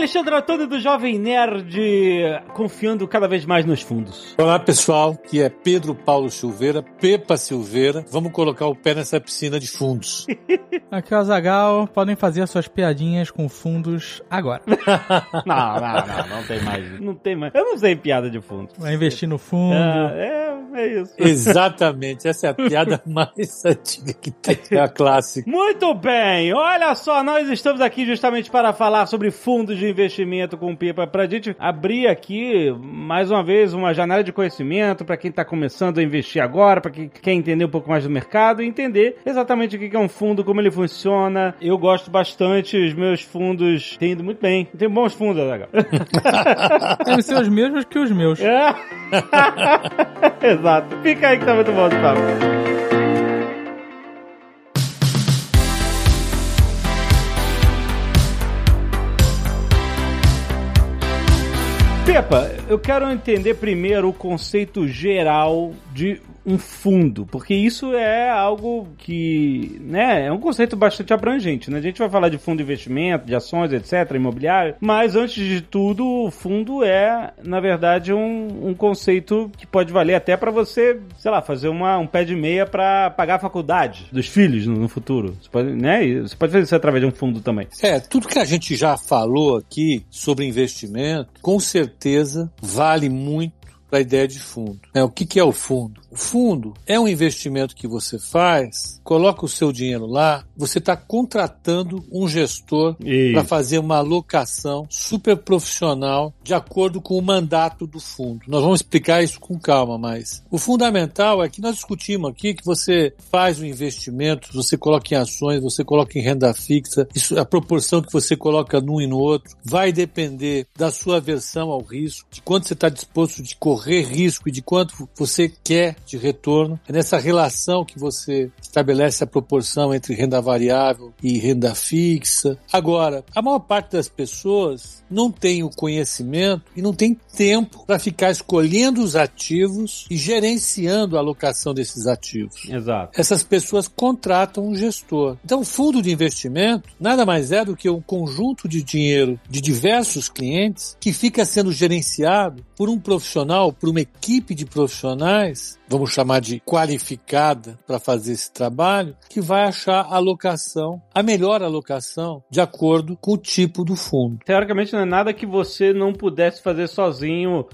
Alexandre Antônio do Jovem Nerd, confiando cada vez mais nos fundos. Olá pessoal, que é Pedro Paulo Silveira, Pepa Silveira. Vamos colocar o pé nessa piscina de fundos. Aqui é o Azagal, podem fazer as suas piadinhas com fundos agora. Não, não, não, não tem mais. Não tem mais. Eu não sei piada de fundo. Vai investir no fundo. Ah, é, é isso. Exatamente, essa é a piada mais antiga que tem, é a clássica. Muito bem, olha só, nós estamos aqui justamente para falar sobre fundos de investimento com Pipa, pra gente abrir aqui mais uma vez uma janela de conhecimento para quem está começando a investir agora, para quem quer entender um pouco mais do mercado e entender exatamente o que é um fundo, como ele funciona. Eu gosto bastante, os meus fundos têm ido muito bem. Tem bons fundos, legal. Devem ser os mesmos que os meus. É. Exato. Fica aí que tá muito bom esse papo. Pepa, eu quero entender primeiro o conceito geral de um fundo, porque isso é algo que, né, é um conceito bastante abrangente, né? A gente vai falar de fundo de investimento, de ações, etc, imobiliário, mas antes de tudo, o fundo é, na verdade, um, um conceito que pode valer até para você, sei lá, fazer uma, um pé de meia para pagar a faculdade dos filhos no, no futuro. Você pode, né? Você pode fazer isso através de um fundo também. É, tudo que a gente já falou aqui sobre investimento, com certeza vale muito para a ideia de fundo. É, o que, que é o fundo? O fundo é um investimento que você faz, coloca o seu dinheiro lá, você está contratando um gestor para fazer uma alocação super profissional de acordo com o mandato do fundo. Nós vamos explicar isso com calma, mas o fundamental é que nós discutimos aqui que você faz o investimento, você coloca em ações, você coloca em renda fixa, isso, a proporção que você coloca num e no outro vai depender da sua aversão ao risco, de quanto você está disposto de correr risco e de quanto você quer de retorno. É nessa relação que você estabelece a proporção entre renda variável e renda fixa. Agora, a maior parte das pessoas não tem o conhecimento e não tem tempo para ficar escolhendo os ativos e gerenciando a alocação desses ativos. Exato. Essas pessoas contratam um gestor. Então, o fundo de investimento nada mais é do que um conjunto de dinheiro de diversos clientes que fica sendo gerenciado por um profissional, por uma equipe de profissionais, vamos chamar de qualificada para fazer esse trabalho, que vai achar a alocação, a melhor alocação, de acordo com o tipo do fundo. Teoricamente não é nada que você não pudesse fazer sozinho,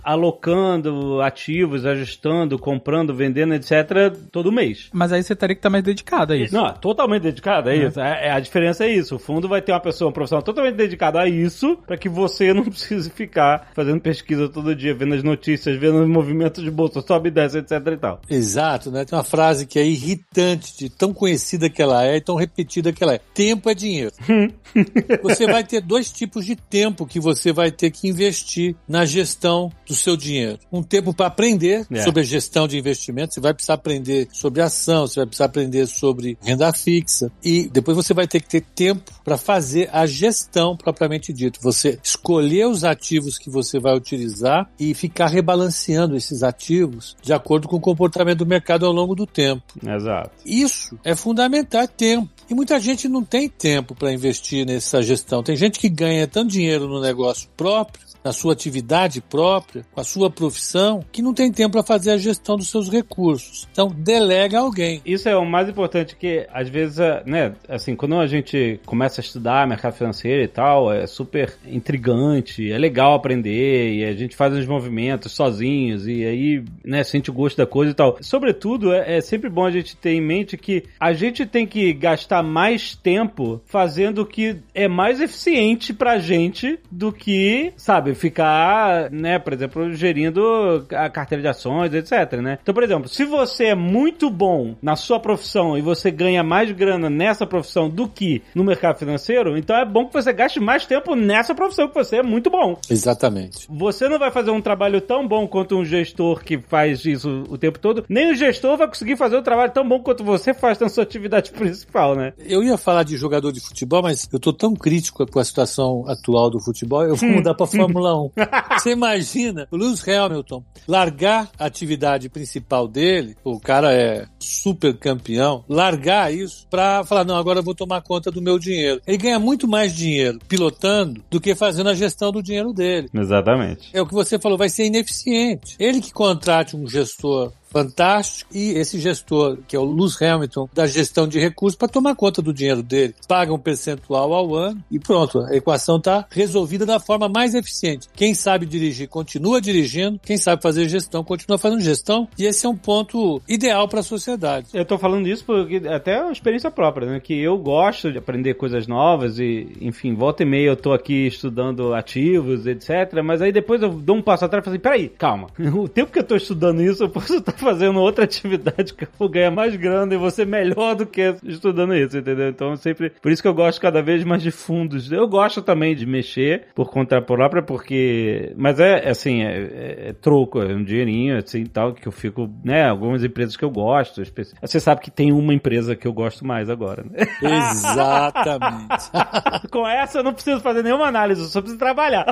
alocando ativos, ajustando, comprando, vendendo, etc, todo mês. Mas aí você teria que estar mais dedicado a isso. Não, totalmente dedicado, é isso. É, é- a diferença é isso. O fundo vai ter uma pessoa, um profissional totalmente dedicado a isso, para que você não precise ficar fazendo pesquisa todo dia, vendo as notícias, vendo os movimentos de bolsa, sobe e desce, etc e tal. Exato, né? Tem uma frase que é irritante, de tão conhecida que ela é e tão repetida que ela é. Tempo é dinheiro. você vai ter dois tipos de tempo que você vai ter que investir na gestão do seu dinheiro. Um tempo para aprender É. sobre a gestão de investimento, você vai precisar aprender sobre ação, você vai precisar aprender sobre renda fixa e depois você vai ter que ter tempo para fazer a gestão propriamente dito. Você escolher os ativos que você vai utilizar e ficar rebalanceando esses ativos de acordo com o comportamento do mercado ao longo do tempo. Exato. Isso é fundamental, é tempo. E muita gente não tem tempo para investir nessa gestão. Tem gente que ganha tanto dinheiro no negócio próprio, na sua atividade própria, com a sua profissão, que não tem tempo para fazer a gestão dos seus recursos. Então, delega alguém. Isso é o mais importante que, às vezes, é, né, assim, quando a gente começa a estudar mercado financeiro e tal, é super intrigante, é legal aprender, e a gente faz uns movimentos sozinhos, e aí, né, sente o gosto da coisa e tal. Sobretudo, é, é sempre bom a gente ter em mente que a gente tem que gastar mais tempo fazendo o que é mais eficiente pra gente do que, sabe, ficar, né, por exemplo, gerindo a carteira de ações, etc, né? Então, por exemplo, se você é muito bom na sua profissão e você ganha mais grana nessa profissão do que no mercado financeiro, então é bom que você gaste mais tempo nessa profissão que você é muito bom. Exatamente. Você não vai fazer um trabalho tão bom quanto um gestor que faz isso o tempo todo, nem o gestor vai conseguir fazer um trabalho tão bom quanto você faz na sua atividade principal, né? Eu ia falar de jogador de futebol, mas eu tô tão crítico com a situação atual do futebol, eu vou mudar para Fórmula Fórmula 1. Você imagina o Lewis Hamilton largar a atividade principal dele, o cara é super campeão, largar isso pra falar, não, agora eu vou tomar conta do meu dinheiro. Ele ganha muito mais dinheiro pilotando do que fazendo a gestão do dinheiro dele. Exatamente. É o que você falou, vai ser ineficiente. Ele que contrate um gestor fantástico e esse gestor, que é o Luz Hamilton, da gestão de recursos, para tomar conta do dinheiro dele. Paga um percentual ao ano e pronto, a equação está resolvida da forma mais eficiente. Quem sabe dirigir continua dirigindo, quem sabe fazer gestão continua fazendo gestão e esse é um ponto ideal para a sociedade. Eu tô falando isso porque até é uma experiência própria, né? Que eu gosto de aprender coisas novas e, enfim, volta e meia eu tô aqui estudando ativos, etc. Mas aí depois eu dou um passo atrás e falo assim, peraí, calma. O tempo que eu tô estudando isso, eu posso estar fazendo outra atividade que eu vou ganhar mais grana e ser melhor do que estudando isso, entendeu? Então sempre. Por isso que eu gosto cada vez mais de fundos. Eu gosto também de mexer por conta própria, porque. Mas é assim, é, é, é troco, é um dinheirinho, assim tal, que eu fico, né? Algumas empresas que eu gosto. Você sabe que tem uma empresa que eu gosto mais agora, né? Exatamente. Com essa eu não preciso fazer nenhuma análise, eu só preciso trabalhar.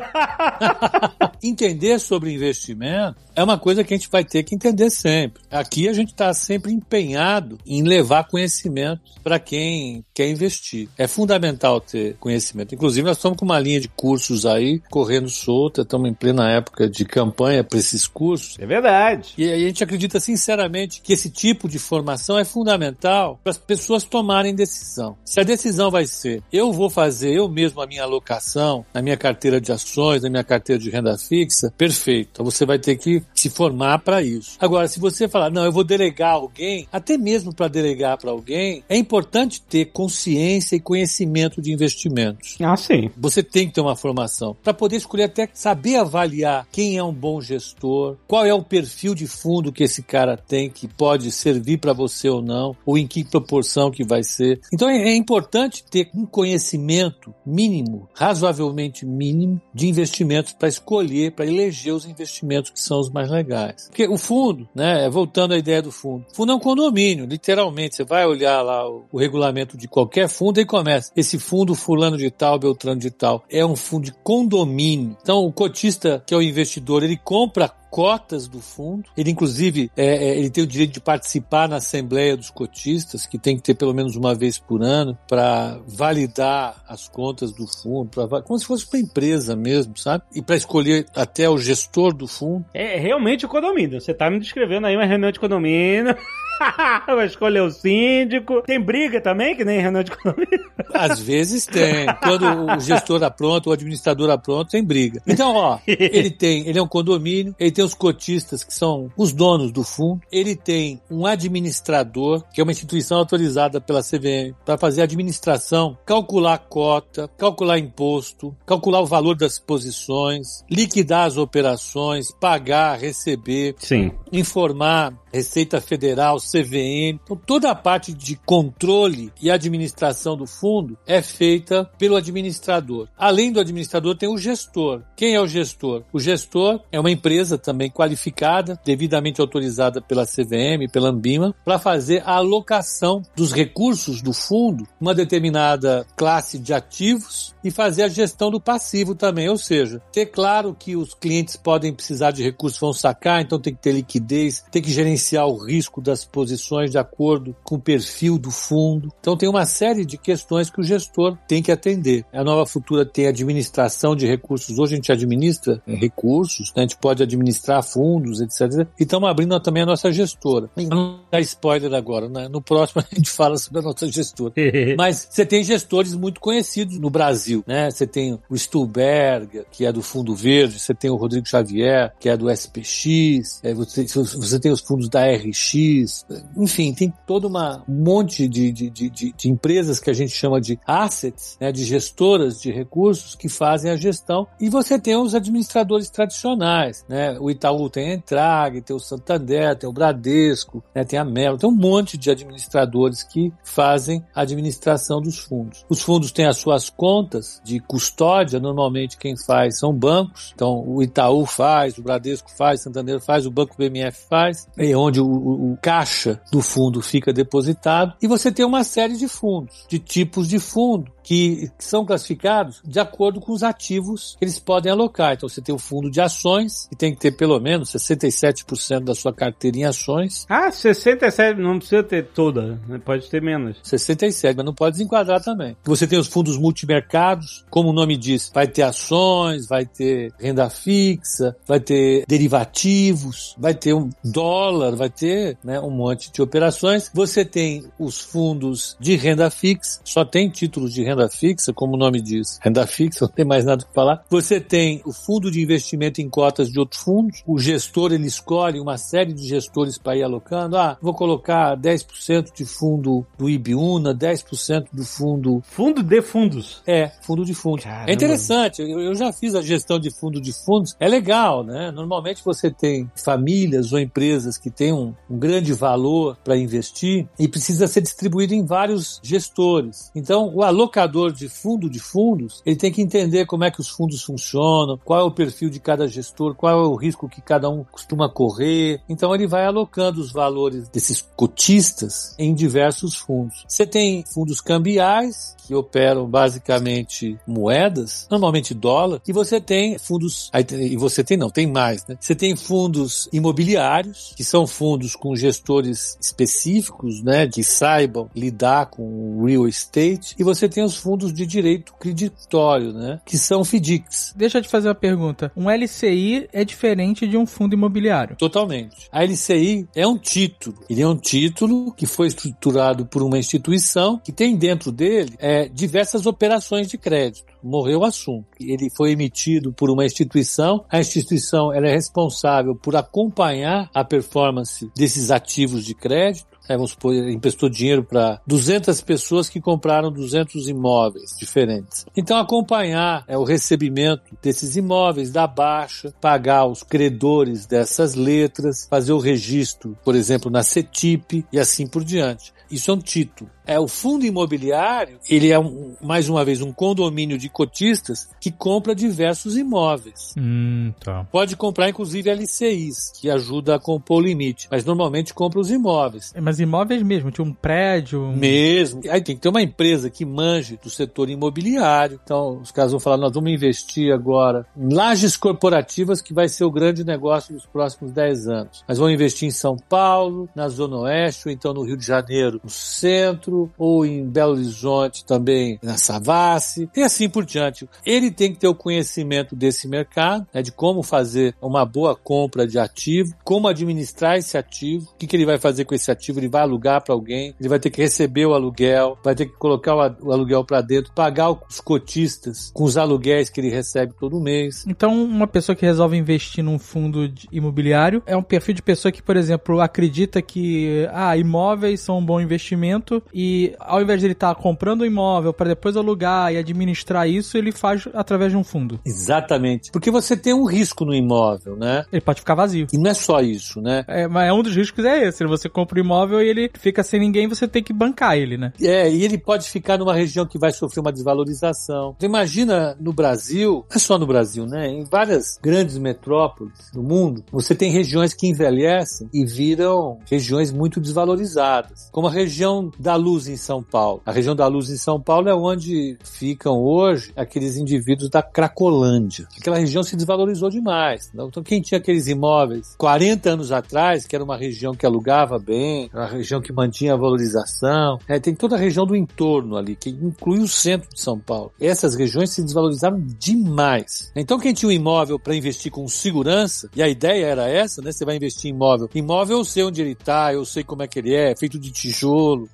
Entender sobre investimento é uma coisa que a gente vai ter que entender sempre. Aqui a gente está sempre empenhado em levar conhecimento para quem quer investir. É fundamental ter conhecimento. Inclusive, nós estamos com uma linha de cursos aí correndo solta, estamos em plena época de campanha para esses cursos. É verdade. E a gente acredita sinceramente que esse tipo de formação é fundamental para as pessoas tomarem decisão. Se a decisão vai ser, eu vou fazer eu mesmo a minha alocação na minha carteira de ações, na minha carteira de renda fixa, perfeito. Então você vai ter que se formar para isso. Agora, se você falar, não, eu vou delegar alguém, até mesmo para delegar para alguém, é importante ter consciência e conhecimento de investimentos. Ah, sim. Você tem que ter uma formação para poder escolher até saber avaliar quem é um bom gestor, qual é o perfil de fundo que esse cara tem que pode servir para você ou não, ou em que proporção que vai ser. Então é, é importante ter um conhecimento mínimo, razoavelmente mínimo, de investimentos para escolher, para eleger os investimentos que são os mais legais. Porque o fundo, né, voltando à ideia do fundo, fundo é um condomínio, literalmente. Você vai olhar lá o, o regulamento de qualquer fundo e começa. Esse fundo fulano de tal, beltrano de tal, é um fundo de condomínio. Então o cotista, que é o investidor, ele compra cotas do fundo. Ele, inclusive, é, é, ele tem o direito de participar na Assembleia dos Cotistas, que tem que ter pelo menos uma vez por ano, para validar as contas do fundo, pra, como se fosse uma empresa mesmo, sabe? E para escolher até o gestor do fundo. É realmente o condomínio. Você tá me descrevendo aí uma reunião de condomínio. Vai escolher o síndico. Tem briga também, que nem reunião de condomínio? Às vezes tem. Quando o gestor apronta, o administrador apronta, tem briga. Então, ó, ele tem, ele é um condomínio, ele tem os cotistas, que são os donos do fundo, ele tem um administrador, que é uma instituição autorizada pela CVM, para fazer administração, calcular cota, calcular imposto, calcular o valor das posições, liquidar as operações, pagar, receber, Sim. informar Receita Federal, CVM. Então, toda a parte de controle e administração do fundo é feita pelo administrador. Além do administrador, tem o gestor. Quem é o gestor? O gestor é uma empresa também qualificada, devidamente autorizada pela CVM, pela Ambima, para fazer a alocação dos recursos do fundo, uma determinada classe de ativos e fazer a gestão do passivo também. Ou seja, ter claro que os clientes podem precisar de recursos, vão sacar, então tem que ter liquidez, tem que gerenciar gerenciar o risco das posições de acordo com o perfil do fundo. Então tem uma série de questões que o gestor tem que atender. A Nova Futura tem administração de recursos. Hoje a gente administra é, recursos, né? a gente pode administrar fundos, etc. E estamos abrindo também a nossa gestora. Não dá spoiler agora, né? no próximo a gente fala sobre a nossa gestora. Mas você tem gestores muito conhecidos no Brasil, né? Você tem o Stuhlberger, que é do Fundo Verde, você tem o Rodrigo Xavier, que é do SPX, é, você tem os fundos da RX, enfim, tem todo uma, um monte de, de, de, de, empresas que a gente chama de assets, né, de gestoras de recursos que fazem a gestão e você tem os administradores tradicionais, né? O Itaú tem a Entrag, tem o Santander, tem o Bradesco, né, tem a Melo, tem um monte de administradores que fazem a administração dos fundos. Os fundos têm as suas contas de custódia, normalmente quem faz são bancos, então o Itaú faz, o Bradesco faz, o Santander faz, o Banco BMF faz, e onde o, o, caixa do fundo fica depositado, e você tem uma série de fundos, de tipos de fundo, que são classificados de acordo com os ativos que eles podem alocar. Então você tem o fundo de ações, que tem que ter pelo menos 67% da sua carteira em ações. Ah, 67 não precisa ter toda, né? pode ter menos. 67, mas não pode desenquadrar também. Você tem os fundos multimercados, como o nome diz, vai ter ações, vai ter renda fixa, vai ter derivativos, vai ter um dólar, vai ter né, um monte de operações. Você tem os fundos de renda fixa, só tem títulos de renda fixa, como o nome diz. Renda fixa, não tem mais nada para falar. Você tem o fundo de investimento em cotas de outros fundos. O gestor, ele escolhe uma série de gestores para ir alocando. Ah, vou colocar 10% de fundo do Ibiúna, 10% do fundo... Fundo de fundos? É, fundo de fundos. Caramba. É interessante. Eu, eu já fiz a gestão de fundo de fundos. É legal, né? Normalmente você tem famílias ou empresas que têm um, um grande valor para investir e precisa ser distribuído em vários gestores. Então, o alocador de fundo de fundos, ele tem que entender como é que os fundos funcionam, qual é o perfil de cada gestor, qual é o risco que cada um costuma correr. Então, ele vai alocando os valores desses cotistas em diversos fundos. Você tem fundos cambiais, que operam basicamente moedas, normalmente dólar, e você tem fundos, e você tem não, tem mais, né? Você tem fundos imobiliários, que são fundos com gestores específicos, né, que saibam lidar com o real estate, e você tem os fundos de direito creditório, né, que são FDICs. Deixa eu te fazer uma pergunta. Um LCI é diferente de um fundo imobiliário? Totalmente. A LCI é um título. Ele é um título que foi estruturado por uma instituição que tem dentro dele é, diversas operações de crédito morreu o assunto. Ele foi emitido por uma instituição, a instituição ela é responsável por acompanhar a performance desses ativos de crédito, é, vamos supor, emprestou dinheiro para 200 pessoas que compraram 200 imóveis diferentes. Então, acompanhar é, o recebimento desses imóveis, da baixa, pagar os credores dessas letras, fazer o registro, por exemplo, na CETIP e assim por diante. Isso é um título. É o fundo imobiliário, ele é um, mais uma vez um condomínio de cotistas que compra diversos imóveis. Hum, tá. Pode comprar inclusive LCIs, que ajuda a compor o limite, mas normalmente compra os imóveis. É, mas imóveis mesmo, tipo um prédio. Um... Mesmo. Aí tem que ter uma empresa que manje do setor imobiliário. Então, os caras vão falar: nós vamos investir agora em lajes corporativas, que vai ser o grande negócio dos próximos 10 anos. Mas vão investir em São Paulo, na Zona Oeste, ou então no Rio de Janeiro, no centro ou em Belo Horizonte também na Savassi, e assim por diante. Ele tem que ter o conhecimento desse mercado, né, de como fazer uma boa compra de ativo, como administrar esse ativo, o que, que ele vai fazer com esse ativo, ele vai alugar para alguém, ele vai ter que receber o aluguel, vai ter que colocar o aluguel para dentro, pagar os cotistas com os aluguéis que ele recebe todo mês. Então, uma pessoa que resolve investir num fundo imobiliário é um perfil de pessoa que, por exemplo, acredita que ah, imóveis são um bom investimento e ao invés de ele estar tá comprando um imóvel para depois alugar e administrar isso, ele faz através de um fundo. Exatamente. Porque você tem um risco no imóvel, né? Ele pode ficar vazio. E não é só isso, né? É, mas um dos riscos é esse. Você compra um imóvel e ele fica sem ninguém, você tem que bancar ele, né? É, e ele pode ficar numa região que vai sofrer uma desvalorização. Você imagina no Brasil, não é só no Brasil, né? Em várias grandes metrópoles do mundo, você tem regiões que envelhecem e viram regiões muito desvalorizadas. Como a região da Luz em São Paulo. A região da Luz em São Paulo é onde ficam hoje aqueles indivíduos da Cracolândia. Aquela região se desvalorizou demais. Então, quem tinha aqueles imóveis 40 anos atrás, que era uma região que alugava bem, uma região que mantinha a valorização, é, tem toda a região do entorno ali, que inclui o centro de São Paulo. Essas regiões se desvalorizaram demais. Então, quem tinha um imóvel para investir com segurança, e a ideia era essa, né? Você vai investir em imóvel. Imóvel eu sei onde ele está, eu sei como é que ele é, feito de tijolo,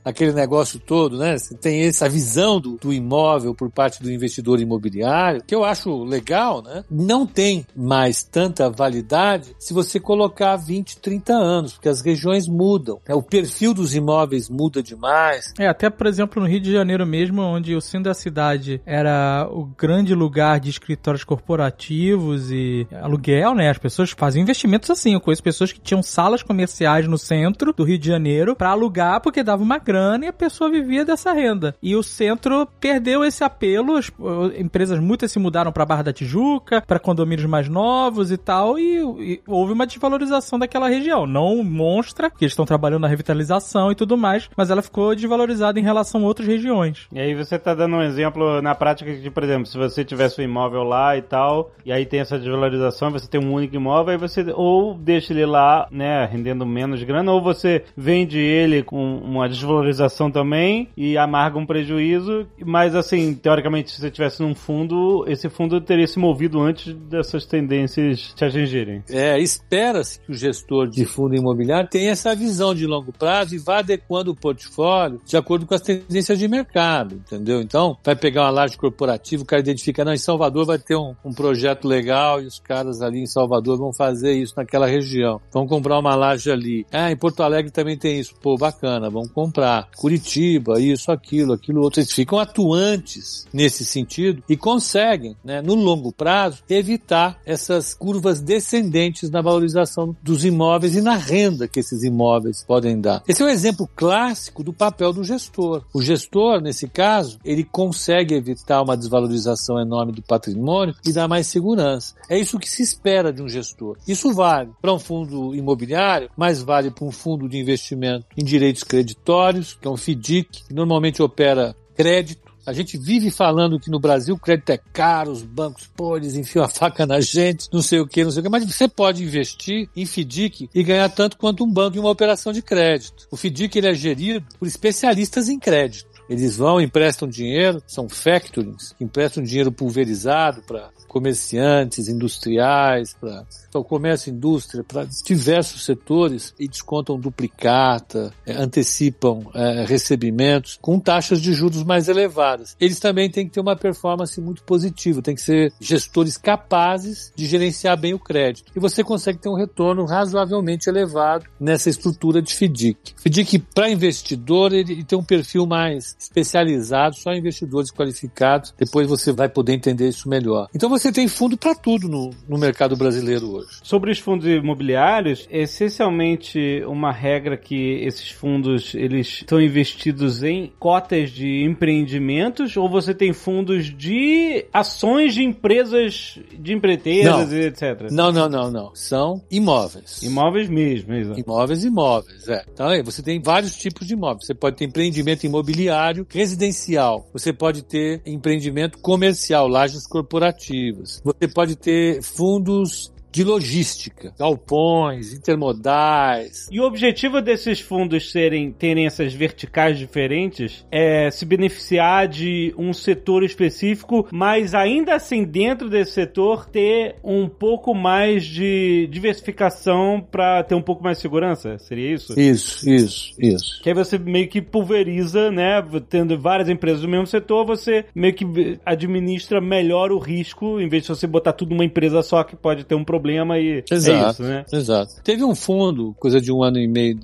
aquele negócio negócio todo, né? Você tem essa visão do, do imóvel por parte do investidor imobiliário, que eu acho legal, né? Não tem mais tanta validade se você colocar 20, 30 anos, porque as regiões mudam. Né? O perfil dos imóveis muda demais. É, até por exemplo no Rio de Janeiro mesmo, onde o centro da cidade era o grande lugar de escritórios corporativos e aluguel, né? As pessoas faziam investimentos assim. Eu conheço pessoas que tinham salas comerciais no centro do Rio de Janeiro para alugar, porque dava uma grana e a pessoa vivia dessa renda. E o centro perdeu esse apelo, as empresas muitas se mudaram para Barra da Tijuca, para condomínios mais novos e tal, e, e, houve uma desvalorização daquela região. Não monstra, que eles estão trabalhando na revitalização e tudo mais, mas ela ficou desvalorizada em relação a outras regiões. E aí você tá dando um exemplo na prática de, por exemplo, se você tivesse um imóvel lá e tal, e aí tem essa desvalorização, você tem um único imóvel, aí você ou deixa ele lá, né, rendendo menos grana, ou você vende ele com uma desvalorização também e amarga um prejuízo, mas assim, teoricamente, se você tivesse num fundo, esse fundo teria se movido antes dessas tendências te atingirem. É, espera-se que o gestor de fundo imobiliário tenha essa visão de longo prazo e vá adequando o portfólio de acordo com as tendências de mercado, entendeu? Então, vai pegar uma laje corporativa, o cara identifica, não, em Salvador vai ter um, um projeto legal e os caras ali em Salvador vão fazer isso naquela região. Vão comprar uma laje ali. Ah, em Porto Alegre também tem isso. Pô, bacana, vão comprar. Curitiba, isso, aquilo, aquilo outro. Eles ficam atuantes nesse sentido e conseguem, né, no longo prazo, evitar essas curvas descendentes na valorização dos imóveis e na renda que esses imóveis podem dar. Esse é um exemplo clássico do papel do gestor. O gestor, nesse caso, ele consegue evitar uma desvalorização enorme do patrimônio e dar mais segurança. É isso que se espera de um gestor. Isso vale para um fundo imobiliário, mas vale para um fundo de investimento em direitos creditórios, que é um FDIC, que normalmente opera crédito a gente vive falando que no Brasil o crédito é caro, os bancos, pô, eles enfiam a faca na gente, não sei o que, não sei o que, mas você pode investir em FDIC e ganhar tanto quanto um banco em uma operação de crédito. O FDIC ele é gerido por especialistas em crédito. Eles vão, emprestam dinheiro, são factorings, emprestam dinheiro pulverizado para comerciantes, industriais, para o comércio e indústria, para diversos setores e descontam duplicata, é, antecipam é, recebimentos com taxas de juros mais elevadas. Eles também têm que ter uma performance muito positiva, tem que ser gestores capazes de gerenciar bem o crédito. E você consegue ter um retorno razoavelmente elevado nessa estrutura de FDIC. FDIC, para investidor, ele tem um perfil mais especializado, só investidores qualificados. Depois você vai poder entender isso melhor. Então você tem fundo para tudo no, no mercado brasileiro hoje. Sobre os fundos imobiliários, é essencialmente uma regra que esses fundos eles estão investidos em cotas de empreendimentos ou você tem fundos de ações de empresas de empreiteiras e etc. Não, não, não, não. São imóveis. Imóveis mesmo, exato. Imóveis, imóveis, é. Então aí você tem vários tipos de imóveis. Você pode ter empreendimento imobiliário, residencial. Você pode ter empreendimento comercial, lajes corporativas você pode ter fundos de logística, galpões, intermodais. E o objetivo desses fundos serem terem essas verticais diferentes é se beneficiar de um setor específico, mas ainda assim dentro desse setor ter um pouco mais de diversificação para ter um pouco mais de segurança, seria isso? Isso, isso, isso. Que aí você meio que pulveriza, né, tendo várias empresas do mesmo setor, você meio que administra melhor o risco, em vez de você botar tudo numa empresa só que pode ter um problema problema e exato, é isso, né? Exato. Teve um fundo, coisa de um ano e meio,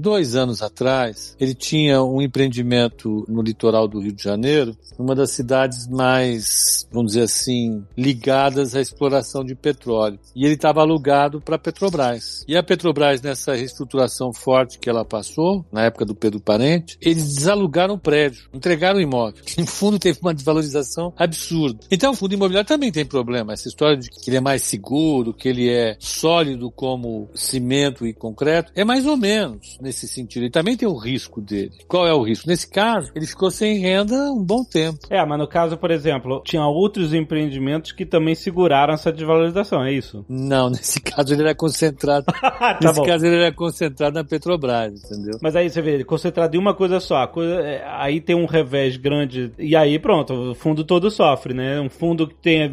dois anos atrás, ele tinha um empreendimento no litoral do Rio de Janeiro, uma das cidades mais, vamos dizer assim, ligadas à exploração de petróleo. E ele estava alugado para a Petrobras. E a Petrobras, nessa reestruturação forte que ela passou, na época do Pedro Parente, eles desalugaram o prédio, entregaram o imóvel. O fundo teve uma desvalorização absurda. Então o fundo imobiliário também tem problema. Essa história de que ele é mais seguro, que ele é sólido como cimento e concreto, é mais ou menos nesse sentido. Ele também tem o risco dele. Qual é o risco? Nesse caso, ele ficou sem renda um bom tempo. É, mas no caso, por exemplo, tinha outros empreendimentos que também seguraram essa desvalorização, é isso? Não, nesse caso ele era concentrado. tá nesse bom. caso ele era concentrado na Petrobras, entendeu? Mas aí você vê, ele concentrado em uma coisa só. Coisa, é, aí tem um revés grande e aí pronto, o fundo todo sofre, né? Um fundo que tenha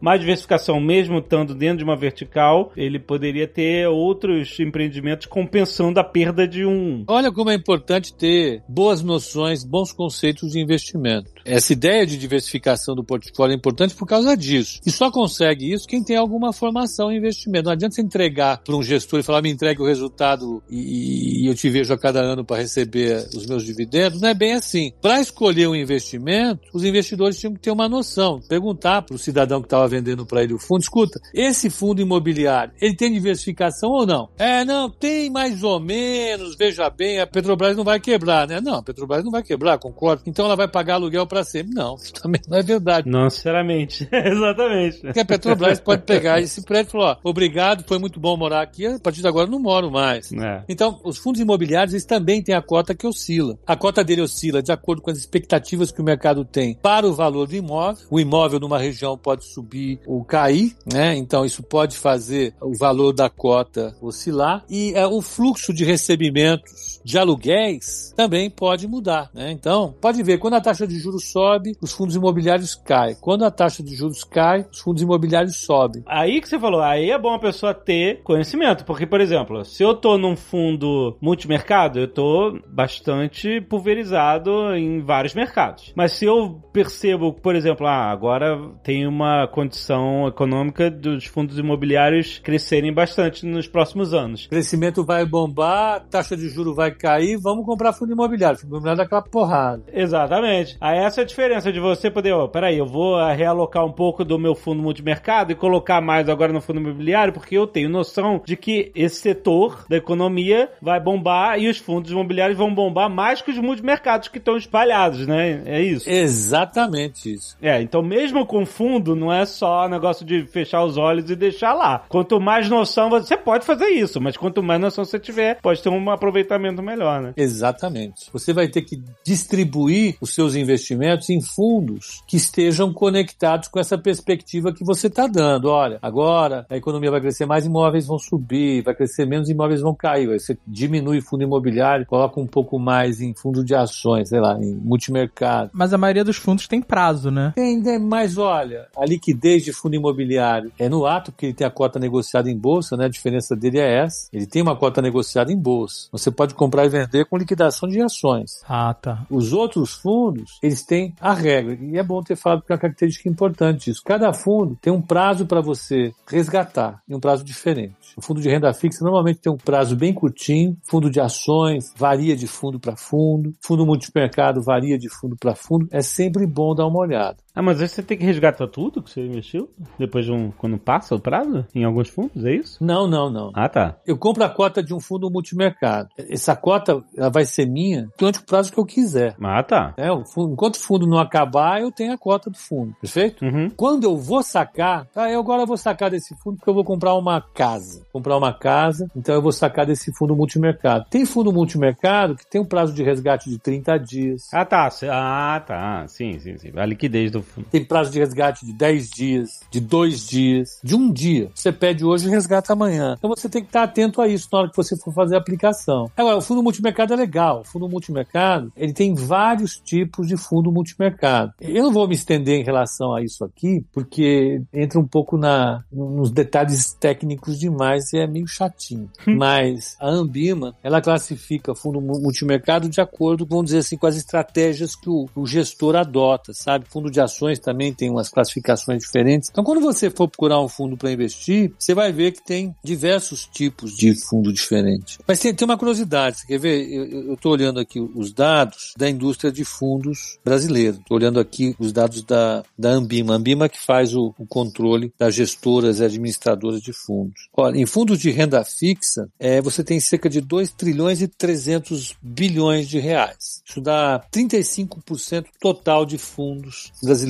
mais diversificação, mesmo estando dentro de uma vertical, ele poderia ter outros empreendimentos compensando a perda de um. Olha como é importante ter boas noções, bons conceitos de investimento. Essa ideia de diversificação do portfólio é importante por causa disso. E só consegue isso quem tem alguma formação em investimento. Não adianta você entregar para um gestor e falar, me entregue o resultado e, e eu te vejo a cada ano para receber os meus dividendos. Não é bem assim. Para escolher um investimento, os investidores tinham que ter uma noção. Perguntar para o cidadão que estava vendendo para ele o fundo, escuta, esse fundo imobiliário, ele tem diversificação ou não? É, não, tem mais ou menos, veja bem, a Petrobras não vai quebrar, né? Não, a Petrobras não vai quebrar, concordo. Então ela vai pagar aluguel para sempre. Não, isso também não é verdade. Não, sinceramente. Exatamente. Porque a Petrobras pode pegar esse prédio e falar, ó, obrigado, foi muito bom morar aqui, a partir de agora não moro mais. É. Então, os fundos imobiliários, eles também têm a cota que oscila. A cota dele oscila de acordo com as expectativas que o mercado tem para o valor do imóvel. O imóvel numa região pode subir ou cair, né? Então, isso pode fazer o valor da cota oscilar. E é, o fluxo de recebimentos de aluguéis também pode mudar, né? Então, pode ver, quando a taxa de juros sobe, os fundos imobiliários caem. Quando a taxa de juros cai, os fundos imobiliários sobem. Aí que você falou, aí é bom a pessoa ter conhecimento, porque, por exemplo, se eu tô num fundo multimercado, eu tô bastante pulverizado em vários mercados. Mas se eu percebo, por exemplo, ah, agora tem uma condição econômica dos fundos imobiliários crescerem bastante nos próximos anos. O crescimento vai bombar, taxa de juro vai cair, vamos comprar fundo imobiliário. Fundo imobiliário dá aquela porrada. Exatamente. Aí essa é a diferença de você poder, ó, peraí, eu vou ah, realocar um pouco do meu fundo multimercado e colocar mais agora no fundo imobiliário, porque eu tenho noção de que esse setor da economia vai bombar e os fundos imobiliários vão bombar mais que os multimercados que estão espalhados, né? É isso. Exatamente isso. É, então mesmo com fundo, não é só negócio de fechar os olhos e deixar lá. Quanto mais noção você pode fazer isso, mas quanto mais noção você tiver, pode ter um aproveitamento melhor, né? Exatamente. Você vai ter que distribuir os seus investimentos em fundos que estejam conectados com essa perspectiva que você está dando. Olha, agora a economia vai crescer, mais imóveis vão subir, vai crescer menos imóveis vão cair. Aí Você diminui fundo imobiliário, coloca um pouco mais em fundo de ações, sei lá, em multimercado. Mas a maioria dos fundos tem prazo, né? Tem, tem, mas olha, a liquidez de fundo imobiliário é no ato, porque ele tem a cota negociada em bolsa, né? A diferença dele é essa. Ele tem uma cota negociada em bolsa. Você pode comprar e vender com liquidação de ações. Ah, tá. Os outros fundos, eles têm a regra. E é bom ter falado porque é uma característica importante isso. Cada fundo tem um prazo para você resgatar, e um prazo diferente. O fundo de renda fixa normalmente tem um prazo bem curtinho, fundo de ações varia de fundo para fundo, fundo multimercado varia de fundo para fundo. É sempre bom dar uma olhada. Ah, mas você tem que resgatar tudo que você investiu? Depois de um. quando passa o prazo? Em alguns fundos, é isso? Não, não, não. Ah, tá. Eu compro a cota de um fundo multimercado. Essa cota ela vai ser minha durante o prazo que eu quiser. Ah, tá. É, o fundo- enquanto o fundo não acabar, eu tenho a cota do fundo. Perfeito? Uhum. Quando eu vou sacar, tá, eu agora vou sacar desse fundo porque eu vou comprar uma casa. Comprar uma casa, então eu vou sacar desse fundo multimercado. Tem fundo multimercado que tem um prazo de resgate de 30 dias. Ah, tá. Ah, tá. Sim, sim, sim. A liquidez do Tem prazo de resgate de 10 dias, de 2 dias, de um dia. Você pede hoje e resgata amanhã. Então você tem que estar atento a isso na hora que você for fazer a aplicação. Agora, o fundo multimercado é legal. O fundo multimercado, ele tem vários tipos de fundo multimercado. Eu não vou me estender em relação a isso aqui, porque entra um pouco na, nos detalhes técnicos demais e é meio chatinho. Mas a Ambima, ela classifica fundo mu- multimercado de acordo, vamos dizer assim, com as estratégias que o, o gestor adota, sabe? Fundo de ações também tem umas classificações diferentes. Então, quando você for procurar um fundo para investir, você vai ver que tem diversos tipos de fundo diferente. Mas tem, tem uma curiosidade, você quer ver? Eu estou olhando aqui os dados da indústria de fundos brasileira. Estou olhando aqui os dados da, da Ambima. Ambima que faz o, o controle das gestoras e administradoras de fundos. Olha, em fundos de renda fixa, é, você tem cerca de 2 trilhões e 300 bilhões de reais. Isso dá 35% total de fundos brasileiros.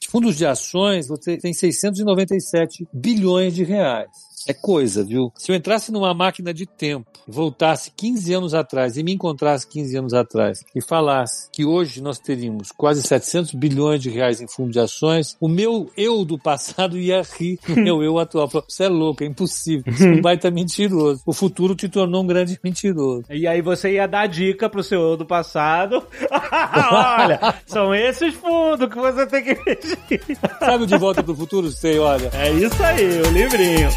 De fundos de ações, você tem 697 bilhões de reais. É coisa, viu? Se eu entrasse numa máquina de tempo, voltasse 15 anos atrás e me encontrasse 15 anos atrás e falasse que hoje nós teríamos quase 700 bilhões de reais em fundo de ações, o meu eu do passado ia rir do meu eu atual. Falar, Você é louco, é impossível. Você é um baita mentiroso. O futuro te tornou um grande mentiroso. E aí você ia dar dica pro seu eu do passado. Olha, são esses fundos que você tem que investir. Sabe o De Volta pro Futuro? Sei, olha. É isso aí, o livrinho.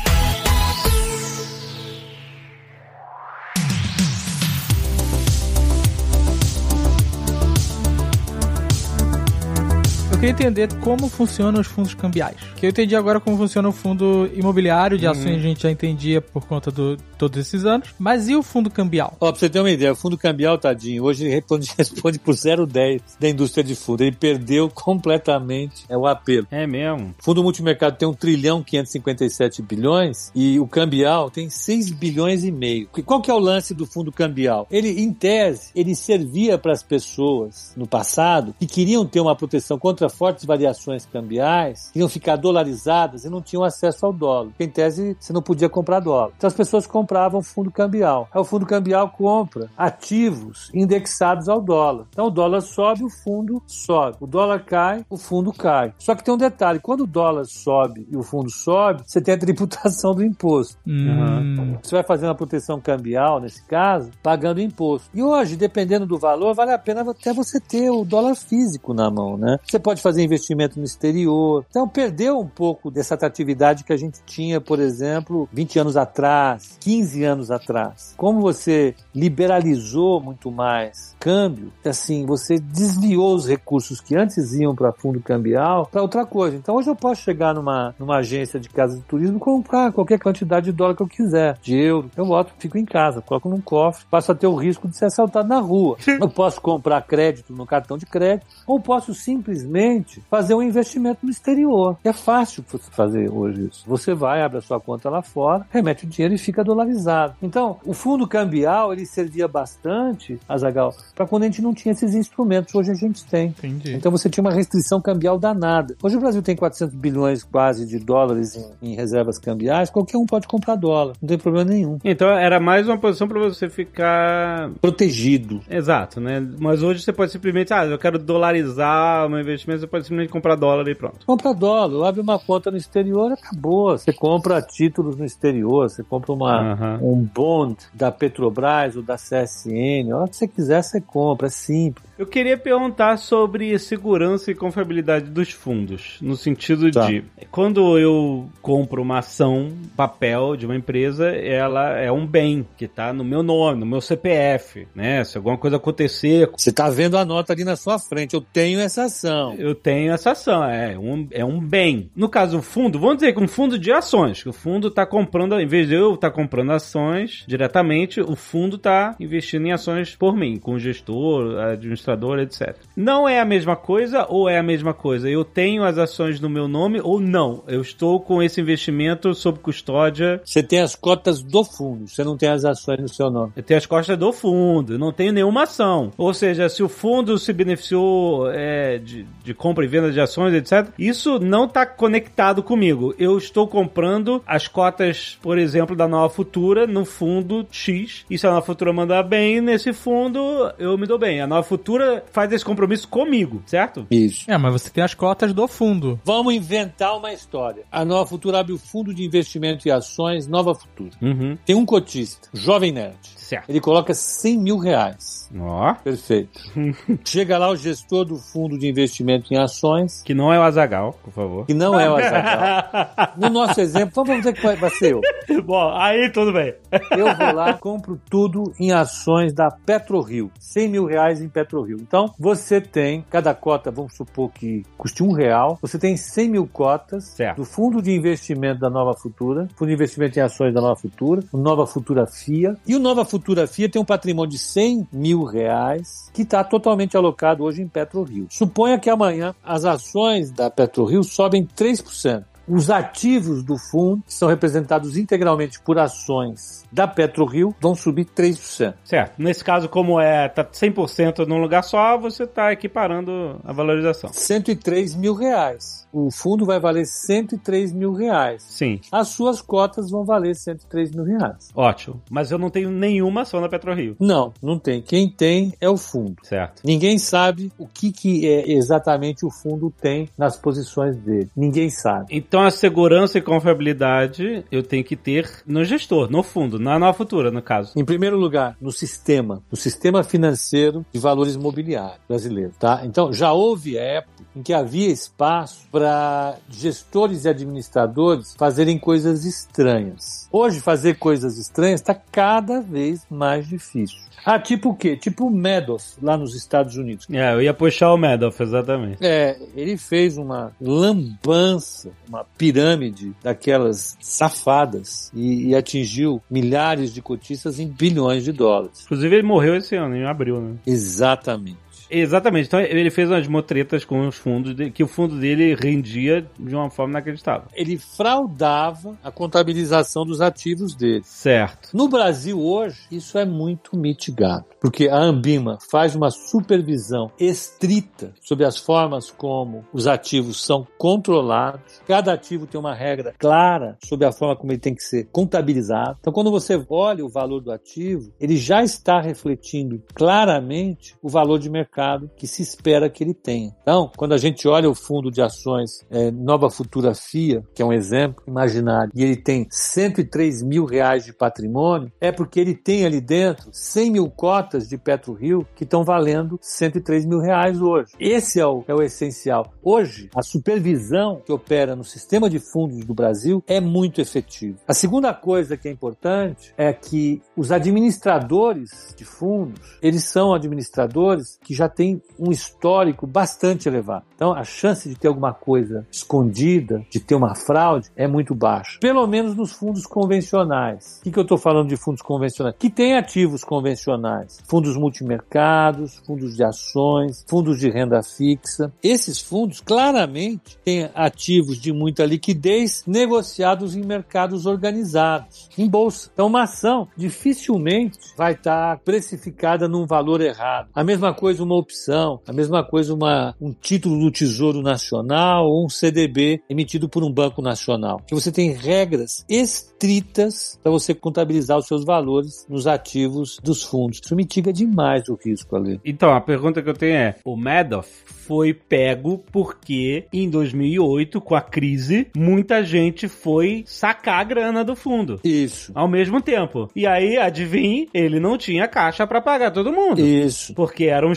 Eu queria entender como funcionam os fundos cambiais. Que eu entendi agora como funciona o fundo imobiliário de ações, a gente já entendia por conta do, todos esses anos. Mas e o fundo cambial? Ó, pra você ter uma ideia, o fundo cambial, tadinho, hoje ele responde, responde por 0,10 da indústria de fundo. Ele perdeu completamente é, o apelo. É mesmo. O fundo multimercado tem 1 trilhão 557 bilhões e o cambial tem 6 bilhões e meio. Qual que é o lance do fundo cambial? Ele, em tese, ele servia para as pessoas no passado que queriam ter uma proteção contra fortes variações cambiais, queriam ficar dolarizadas e não tinham acesso ao dólar. Em tese, você não podia comprar dólar. Então as pessoas compravam fundo cambial. Aí o fundo cambial compra ativos indexados ao dólar. Então o dólar sobe, o fundo sobe. O dólar cai, o fundo cai. Só que tem um detalhe: quando o dólar sobe e o fundo sobe, você tem a tributação do imposto. Hum. Você vai fazer uma proteção cambial, nesse caso, pagando imposto. E hoje, dependendo do valor, vale a pena até você ter o dólar físico na mão, né? Você pode fazer investimento no exterior. Então, perdeu um pouco dessa atratividade que a gente tinha, por exemplo, 20 anos atrás, 15 anos atrás. Como você liberalizou muito mais câmbio, assim, você desviou os recursos que antes iam para fundo cambial para outra coisa. Então, hoje eu posso chegar numa, numa agência de casa de turismo e comprar qualquer quantidade de dólar que eu quiser, de euro. Eu boto, fico em casa, coloco num cofre, passo a ter o risco de ser assaltado na rua. Eu posso comprar crédito no cartão de crédito ou posso simplesmente fazer um investimento no exterior. É fácil você fazer hoje isso. Você vai, abre a sua conta lá fora, remete o dinheiro e fica dolarizado. Então, o fundo cambial, ele servia bastante, Azagal, para quando a gente não tinha esses instrumentos. Hoje a gente tem. Entendi. Então você tinha uma restrição cambial danada. Hoje o Brasil tem 400 bilhões quase de dólares em, em reservas cambiais, qualquer um pode comprar dólar, não tem problema nenhum. Então era mais uma posição pra você ficar. Protegido. Exato, né? Mas hoje você pode simplesmente, ah, eu quero dolarizar o meu investimento, você pode simplesmente comprar dólar e pronto. Compra dólar, abre uma conta no exterior, acabou. Você compra títulos no exterior, você compra uma, Aham. um bond da Petrobras ou da CSN, a hora que você quiser você compra, é simples. Eu queria perguntar sobre segurança e confiabilidade dos fundos, no sentido Tá. de quando eu compro uma ação, papel de uma empresa, ela é um bem que está no meu nome, no meu CPF, né? Se alguma coisa acontecer, Você tá vendo a nota ali na sua frente, eu tenho essa ação. eu tenho essa ação, é um, é um bem. No caso, o fundo, vamos dizer que um fundo de ações, que o fundo está comprando, em vez de eu estar comprando ações diretamente, o fundo está investindo em ações por mim, com o gestor, administrador, etc. Não é a mesma coisa ou é a mesma coisa? Eu tenho as ações no meu nome ou não? Eu estou com esse investimento sob custódia. Você tem as cotas do fundo, você não tem as ações no seu nome. Eu tenho as costas do fundo, não tenho nenhuma ação. Ou seja, se o fundo se beneficiou é, de, de compra e venda de ações, etc., isso não está conectado comigo. Eu estou comprando as cotas, por exemplo, da Nova Futura no fundo X. E se a Nova Futura mandar bem nesse fundo, eu me dou bem. A Nova Futura faz esse compromisso comigo, certo? Isso. É, mas você tem as cotas do fundo. Vamos inventar uma história. A Nova Futura abre o fundo de investimento e ações Nova Futura. Uhum. Tem um cotista, jovem nerd. Certo. Ele coloca 100 mil reais. Ó. Perfeito. Chega lá o gestor do fundo de investimento em ações, Que não é o Azagal, por favor. que não é o Azaghal. No nosso exemplo, vamos dizer que vai vai ser eu. Bom, aí tudo bem. Eu vou lá, compro tudo em ações da PetroRio. 100 mil reais em PetroRio. Então, você tem, cada cota, vamos supor que custe um real, você tem 100 mil cotas Certo. do fundo de investimento da Nova Futura, fundo de investimento em ações da Nova Futura, o Nova Futura FIA. E o Nova Futura FIA tem um patrimônio de 100 mil reais que está totalmente alocado hoje em PetroRio. Suponha que amanhã as ações da PetroRio sobem 3%. Os ativos do fundo, que são representados integralmente por ações da PetroRio, vão subir 3%. Certo. Nesse caso, como é tá 100% num lugar só, você está equiparando a valorização. 103 mil reais. O fundo vai valer 103 mil reais. Sim, As suas cotas vão valer 103 mil reais. ótimo. Mas eu não tenho nenhuma ação na PetroRio. Não, não tem. Quem tem é o fundo. Certo. Ninguém sabe o que, que é exatamente o fundo tem nas posições dele. Ninguém sabe. Então a segurança e confiabilidade eu tenho que ter no gestor, no fundo, na nova futura, no caso. Em primeiro lugar, no sistema, no sistema financeiro de valores imobiliários brasileiro, tá? Então, já houve época em que havia espaço para gestores e administradores fazerem coisas estranhas. Hoje, fazer coisas estranhas está cada vez mais difícil. Ah, tipo o quê? Tipo o Madoff, lá nos Estados Unidos. É, eu ia puxar o Madoff, exatamente. É, ele fez uma lambança, uma pirâmide daquelas safadas e, e atingiu milhares de cotistas em bilhões de dólares. Inclusive, ele morreu esse ano, em abril, né? Exatamente. Exatamente. Então ele fez umas motretas com os fundos, de, que o fundo dele rendia de uma forma inacreditável. Ele fraudava a contabilização dos ativos dele. Certo. No Brasil hoje, isso é muito mitigado, porque a Ambima faz uma supervisão estrita sobre as formas como os ativos são controlados. Cada ativo tem uma regra clara sobre a forma como ele tem que ser contabilizado. Então, quando você olha o valor do ativo, ele já está refletindo claramente o valor de mercado mercado que se espera que ele tenha. Então, quando a gente olha o fundo de ações é, Nova Futura FIA, que é um exemplo imaginário, e ele tem 103 mil reais de patrimônio, é porque ele tem ali dentro 100 mil cotas de PetroRio que estão valendo 103 mil reais hoje. Esse é o, é o essencial. Hoje, a supervisão que opera no sistema de fundos do Brasil é muito efetiva. A segunda coisa que é importante é que os administradores de fundos, eles são administradores que já tem um histórico bastante elevado. Então, a chance de ter alguma coisa escondida, de ter uma fraude, é muito baixa. Pelo menos nos fundos convencionais. O que, que eu estou falando de fundos convencionais? Que tem ativos convencionais. Fundos multimercados, fundos de ações, fundos de renda fixa. Esses fundos, claramente, têm ativos de muita liquidez negociados em mercados organizados, em bolsa. Então, uma ação dificilmente vai estar precificada num valor errado. A mesma coisa uma opção, a mesma coisa uma, um título do Tesouro Nacional ou um CDB emitido por um banco nacional. Que você tem regras estritas para você contabilizar os seus valores nos ativos dos fundos. Isso mitiga demais o risco ali. Então, a pergunta que eu tenho é, o Madoff foi pego porque em 2008, com a crise, muita gente foi sacar a grana do fundo. Isso. Ao mesmo tempo. E aí, adivinhe, ele não tinha caixa para pagar todo mundo. Isso. Porque era um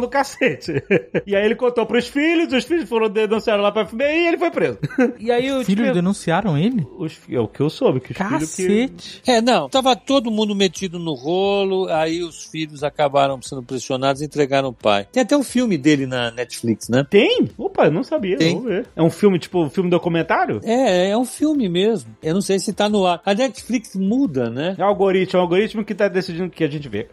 do cacete. e aí ele contou pros filhos, os filhos foram denunciar lá pra FBI e ele foi preso. e aí os filhos denunciaram ele? Os, é o que eu soube, que os Cacete. Que... É, não. Tava todo mundo metido no rolo, aí os filhos acabaram sendo pressionados e entregaram o pai. Tem até um filme dele na Netflix né? Tem? Opa, eu não sabia. Tem. Vamos ver. É um filme, tipo, um filme documentário? É, é um filme mesmo. Eu não sei se tá no ar. A Netflix muda, né? É o algoritmo, é o algoritmo que tá decidindo o que a gente vê.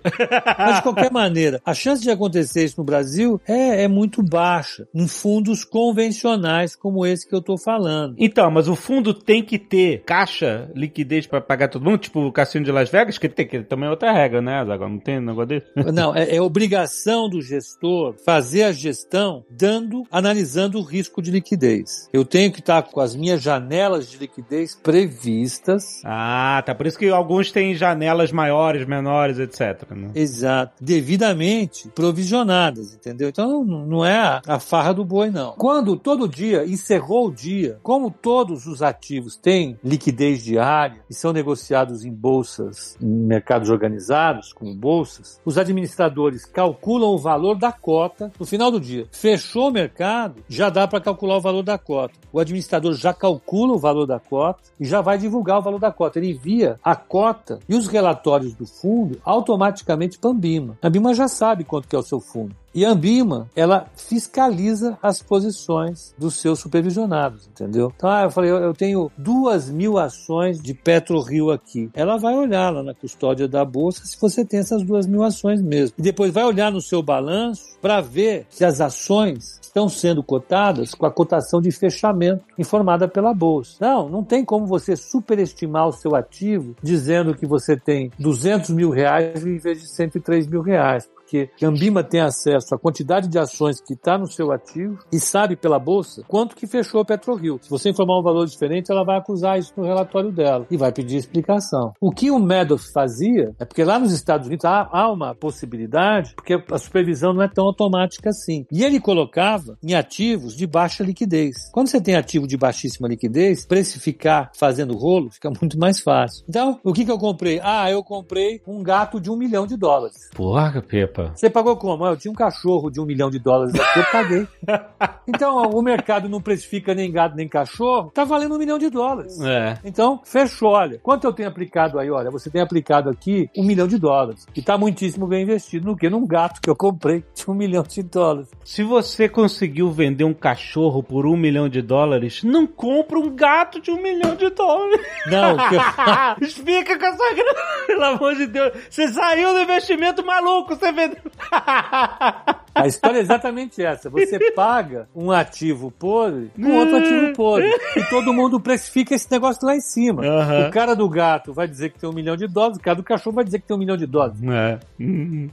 Mas de qualquer maneira, a chance de acontecer no Brasil é, é muito baixa. Em fundos convencionais como esse que eu tô falando. Então, mas o fundo tem que ter caixa, liquidez para pagar todo mundo, tipo o Cassino de Las Vegas, que tem que também é outra regra, né? Agora não tem negócio desse? Não, é, é obrigação do gestor fazer a gestão dando, analisando o risco de liquidez. Eu tenho que estar com as minhas janelas de liquidez previstas. Ah, tá. Por isso que alguns têm janelas maiores, menores, etc. Né? Exato. Devidamente provisionadas, entendeu? Então não é a, farra do boi, não. Quando todo dia encerrou o dia, como todos os ativos têm liquidez diária e são negociados em bolsas, em mercados organizados, como bolsas, os administradores calculam o valor da cota no final do dia fechou o mercado, já dá para calcular o valor da cota. O administrador já calcula o valor da cota e já vai divulgar o valor da cota. Ele envia a cota e os relatórios do fundo automaticamente para a Ambima. A Ambima já sabe quanto que é o seu fundo. E a Ambima, ela fiscaliza as posições dos seus supervisionados, entendeu? Então, ah, eu falei, eu tenho duas mil ações de PetroRio aqui. Ela vai olhar lá na custódia da bolsa se você tem essas duas mil ações mesmo. E depois vai olhar no seu balanço para ver se as ações estão sendo cotadas com a cotação de fechamento informada pela bolsa. Não, não tem como você superestimar o seu ativo dizendo que você tem 200 mil reais em vez de 103 mil reais porque a Ambima tem acesso à quantidade de ações que está no seu ativo e sabe pela bolsa quanto que fechou a PetroRio. Se você informar um valor diferente, ela vai acusar isso no relatório dela e vai pedir explicação. O que o Madoff fazia é porque lá nos Estados Unidos há, há uma possibilidade, porque a supervisão não é tão automática assim. E ele colocava em ativos de baixa liquidez. Quando você tem ativo de baixíssima liquidez, precificar fazendo rolo fica muito mais fácil. Então, o que, que eu comprei? Ah, eu comprei um gato de um milhão de dólares. Porra, Pepa. Você pagou como? Ah, Eu tinha um cachorro de um milhão de dólares aqui, eu paguei. Então, o mercado não precifica nem gado nem cachorro, tá valendo um milhão de dólares. É. Então, fechou. Olha, quanto eu tenho aplicado aí? Olha, você tem aplicado aqui um milhão de dólares. E tá muitíssimo bem investido no quê? Num gato que eu comprei de um milhão de dólares. Se você conseguiu vender um cachorro por um milhão de dólares, não compra um gato de um milhão de dólares. Não, que- Explica com essa grana, pelo amor de Deus. Você saiu do investimento maluco, você vendeu. Pedro. a história é exatamente essa. Você paga um ativo podre com outro ativo podre. E todo mundo precifica esse negócio lá em cima. Aham. O cara do gato vai dizer que tem um milhão de dólares, o cara do cachorro vai dizer que tem um milhão de dólares. É.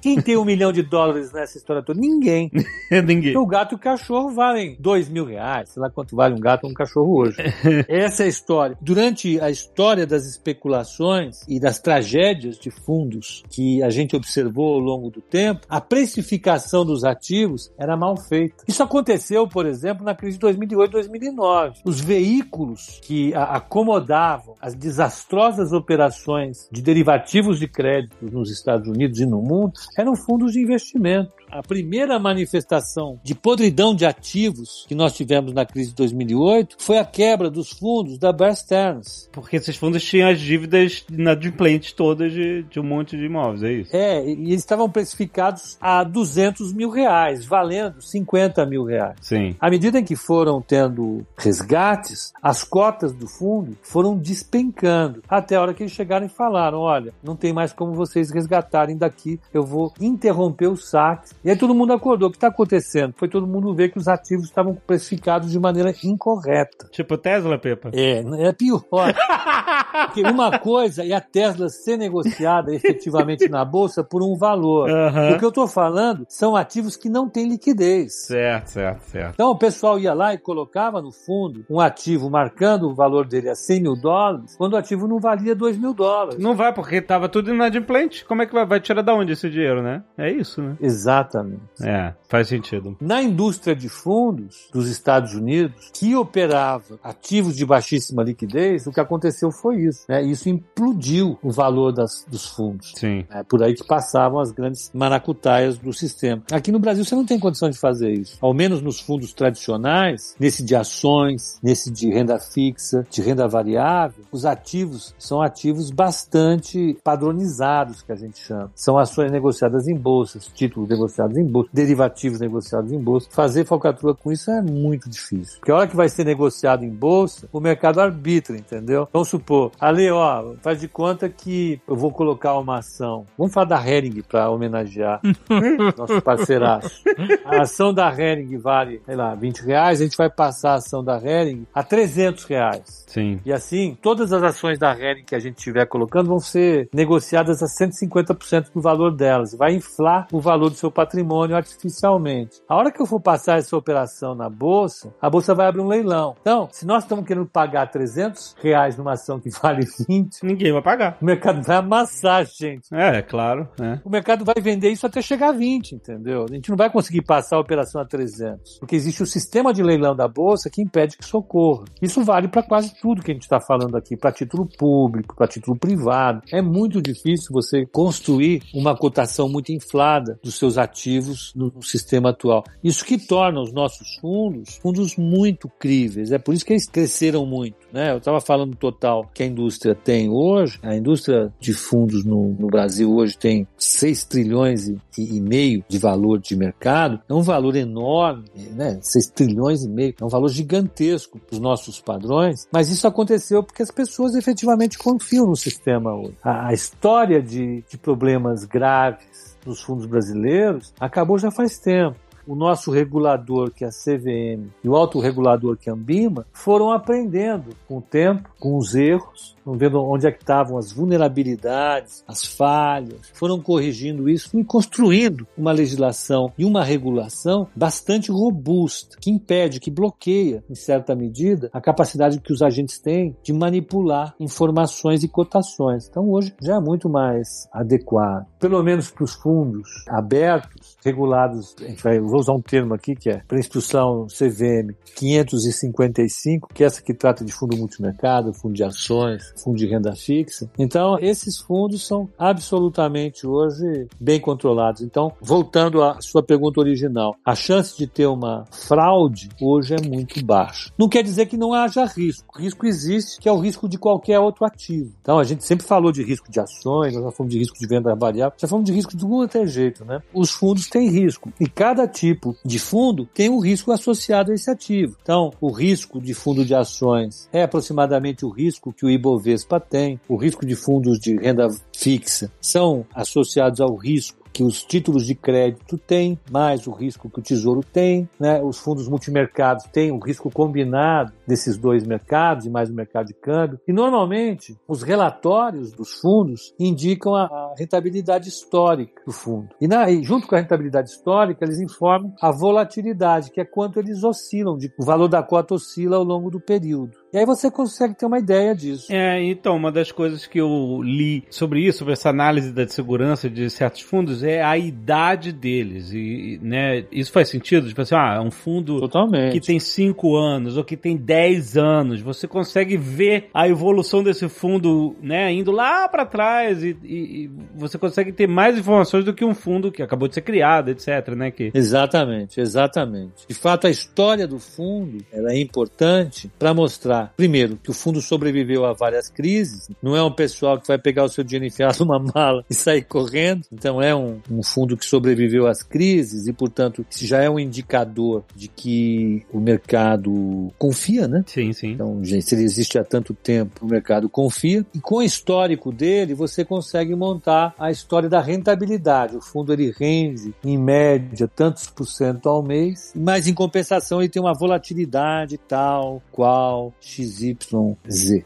Quem tem um milhão de dólares nessa história toda? Ninguém. Ninguém. O gato e o cachorro valem dois mil reais, sei lá quanto vale um gato ou um cachorro hoje. Essa é a história. Durante a história das especulações e das tragédias de fundos que a gente observou ao longo do tempo, a precificação dos ativos era mal feita. Isso aconteceu, por exemplo, na crise de 2008, 2009. Os veículos que acomodavam as desastrosas operações de derivativos de crédito nos Estados Unidos e no mundo eram fundos de investimento. A primeira manifestação de podridão de ativos que nós tivemos na crise de 2008 foi a quebra dos fundos da Bear Stearns. Porque esses fundos tinham as dívidas inadimplentes todas de, de um monte de imóveis, é isso? É, e eles estavam precificados a 200 mil reais, valendo 50 mil reais. Sim. À medida em que foram tendo resgates, as cotas do fundo foram despencando. Até a hora que eles chegaram e falaram: olha, não tem mais como vocês resgatarem daqui, eu vou interromper o saque. E aí todo mundo acordou. O que está acontecendo? Foi todo mundo ver que os ativos estavam precificados de maneira incorreta. Tipo Tesla, Pepa? É, é pior. Porque uma coisa é a Tesla ser negociada efetivamente na bolsa por um valor. Aham. O que eu estou falando são ativos que não têm liquidez. Certo, certo, certo. Então o pessoal ia lá e colocava no fundo um ativo marcando o valor dele a 100 mil dólares, quando o ativo não valia 2 mil dólares. Não vai, porque tava tudo inadimplente. Como é que vai, vai tirar da onde esse dinheiro, né? É isso, né? Exatamente. É, faz sentido. Na indústria de fundos dos Estados Unidos, que operava ativos de baixíssima liquidez, o que aconteceu foi isso. Né? Isso implodiu o valor das, dos fundos. Sim. É por aí que passavam as grandes maracutaias do sistema. Aqui no Brasil você não tem condição de fazer isso. Ao menos nos fundos tradicionais, nesse de ações, nesse de renda fixa, de renda variável, os ativos são ativos bastante padronizados, que a gente chama. São ações negociadas em bolsas, títulos negociados em bolsa, derivativos negociados em bolsa. Fazer falcatrua com isso é muito difícil. Porque a hora que vai ser negociado em bolsa, o mercado arbitra, entendeu? Vamos supor, ali, ó, faz de conta que eu vou colocar uma ação. Vamos falar da Hering para homenagear nosso parceiraço. A ação da Hering vale, sei lá, 20 reais, a gente vai passar a ação da Hering a 300 reais. Sim. E assim, todas as ações da Hering que a gente estiver colocando vão ser negociadas a 150% do valor delas. Vai inflar o valor do seu patrimônio artificialmente. A hora que eu for passar essa operação na bolsa, a bolsa vai abrir um leilão. Então, se nós estamos querendo pagar 300 reais numa ação que vale 20, Ninguém vai pagar. o mercado vai amassar gente. É, é claro, né? O mercado vai vender isso até chegar a 20, entendeu? A gente não vai conseguir passar a operação a 300, porque existe o sistema de leilão da bolsa que impede que isso ocorra. Isso vale para quase tudo que a gente está falando aqui, para título público, para título privado. É muito difícil você construir uma cotação muito inflada dos seus ativos no, no sistema atual. Isso que torna os nossos fundos fundos muito críveis. É por isso que eles cresceram muito. Né? Eu estava falando total que a indústria tem hoje, a indústria de fundos no, no Brasil hoje tem 6 trilhões e, e meio de valor de mercado, é um valor enorme, né? 6 trilhões e meio, é um valor gigantesco para os nossos padrões, mas isso aconteceu porque as pessoas efetivamente confiam no sistema hoje. A, a história de, de problemas graves nos fundos brasileiros acabou já faz tempo o nosso regulador, que é a CVM, e o autorregulador, que é a Ambima, foram aprendendo com o tempo, com os erros, vendo onde é que estavam as vulnerabilidades, as falhas, foram corrigindo isso e construindo uma legislação e uma regulação bastante robusta, que impede, que bloqueia, em certa medida, a capacidade que os agentes têm de manipular informações e cotações. Então hoje já é muito mais adequado. Pelo menos para os fundos abertos, regulados, a gente vai vou usar um termo aqui que é para instrução CVM 555, que é essa que trata de fundo multimercado, fundo de ações, fundo de renda fixa. Então, esses fundos são absolutamente hoje bem controlados. Então, voltando à sua pergunta original, a chance de ter uma fraude hoje é muito baixa. Não quer dizer que não haja risco. Risco existe, que é o risco de qualquer outro ativo. Então, a gente sempre falou de risco de ações, nós já falamos de risco de venda variável, já falamos de risco de algum outro jeito, né? Os fundos têm risco. E cada tipo de fundo tem um risco associado a esse ativo. Então, o risco de fundo de ações é aproximadamente o risco que o Ibovespa tem, o risco de fundos de renda fixa são associados ao risco que os títulos de crédito têm, mais o risco que o Tesouro tem, né? Os fundos multimercados têm o risco combinado desses dois mercados e mais o mercado de câmbio. E normalmente os relatórios dos fundos indicam a, a rentabilidade histórica do fundo. E, na, e, junto com a rentabilidade histórica, eles informam a volatilidade, que é quanto eles oscilam, de, o valor da cota oscila ao longo do período. E aí você consegue ter uma ideia disso. É, então, uma das coisas que eu li sobre isso, sobre essa análise da segurança de certos fundos, é a idade deles. E, né, isso faz sentido? Tipo assim, ah, um fundo Totalmente. que tem 5 anos ou que tem 10 anos, você consegue ver a evolução desse fundo, né, indo lá para trás e, e, e, você consegue ter mais informações do que um fundo que acabou de ser criado, etc, né? Que... Exatamente, exatamente. De fato, a história do fundo ela é importante para mostrar primeiro, que o fundo sobreviveu a várias crises, não é um pessoal que vai pegar o seu dinheiro enfiado numa mala e sair correndo, então é um, um fundo que sobreviveu às crises e, portanto, já é um indicador de que o mercado confia, né? Sim, sim. Então, gente, se ele existe há tanto tempo, o mercado confia. E com o histórico dele, você consegue montar a história da rentabilidade. O fundo ele rende, em média, tantos por cento ao mês, mas em compensação ele tem uma volatilidade tal, qual, XYZ.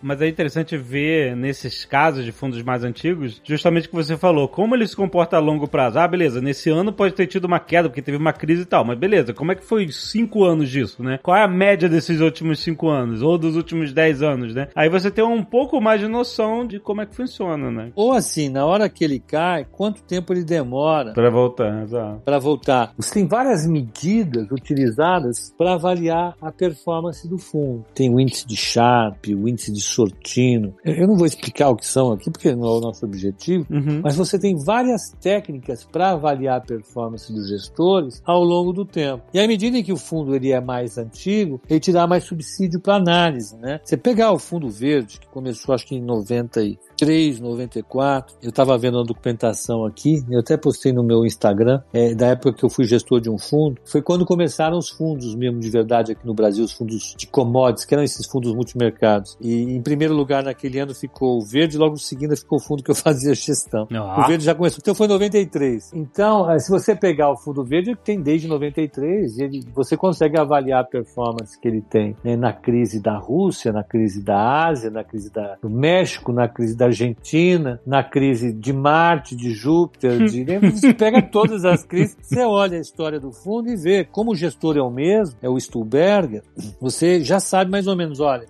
Mas é interessante ver nesses casos de fundos mais antigos, justamente o que você falou, como ele se comporta a longo prazo. Ah, beleza, nesse ano pode ter tido uma queda porque teve uma crise e tal, mas beleza, como é que foi cinco anos disso, né? Qual é a média desses últimos cinco anos ou dos últimos dez anos, né? Aí você tem um pouco mais de noção de como é que funciona, né? Ou assim, na hora que ele cai, quanto tempo ele demora para voltar, exato. Para voltar. Você tem várias medidas utilizadas para avaliar a performance do fundo. Tem o índice de de Sharp, o índice de Sortino. Eu não vou explicar o que são aqui, porque não é o nosso objetivo, uhum. mas você tem várias técnicas para avaliar a performance dos gestores ao longo do tempo. E à medida que o fundo ele é mais antigo, ele te dá mais subsídio para análise, né? Você pegar o fundo verde, que começou acho que em 90 e 93, 94. Eu estava vendo uma documentação aqui, eu até postei no meu Instagram, é, da época que eu fui gestor de um fundo. Foi quando começaram os fundos mesmo de verdade aqui no Brasil, os fundos de commodities, que eram esses fundos multimercados. E em primeiro lugar naquele ano ficou o verde, logo em seguida ficou o fundo que eu fazia gestão. Ah. O verde já começou, então foi em 93. Então, é, se você pegar o fundo verde, ele tem desde 93, e ele, você consegue avaliar a performance que ele tem né, na crise da Rússia, na crise da Ásia, na crise da, do México, na crise da da Argentina, na crise de Marte, de Júpiter, de... você pega todas as crises, você olha a história do fundo e vê como o gestor é o mesmo, é o Stuhlberger, você já sabe mais ou menos, olha,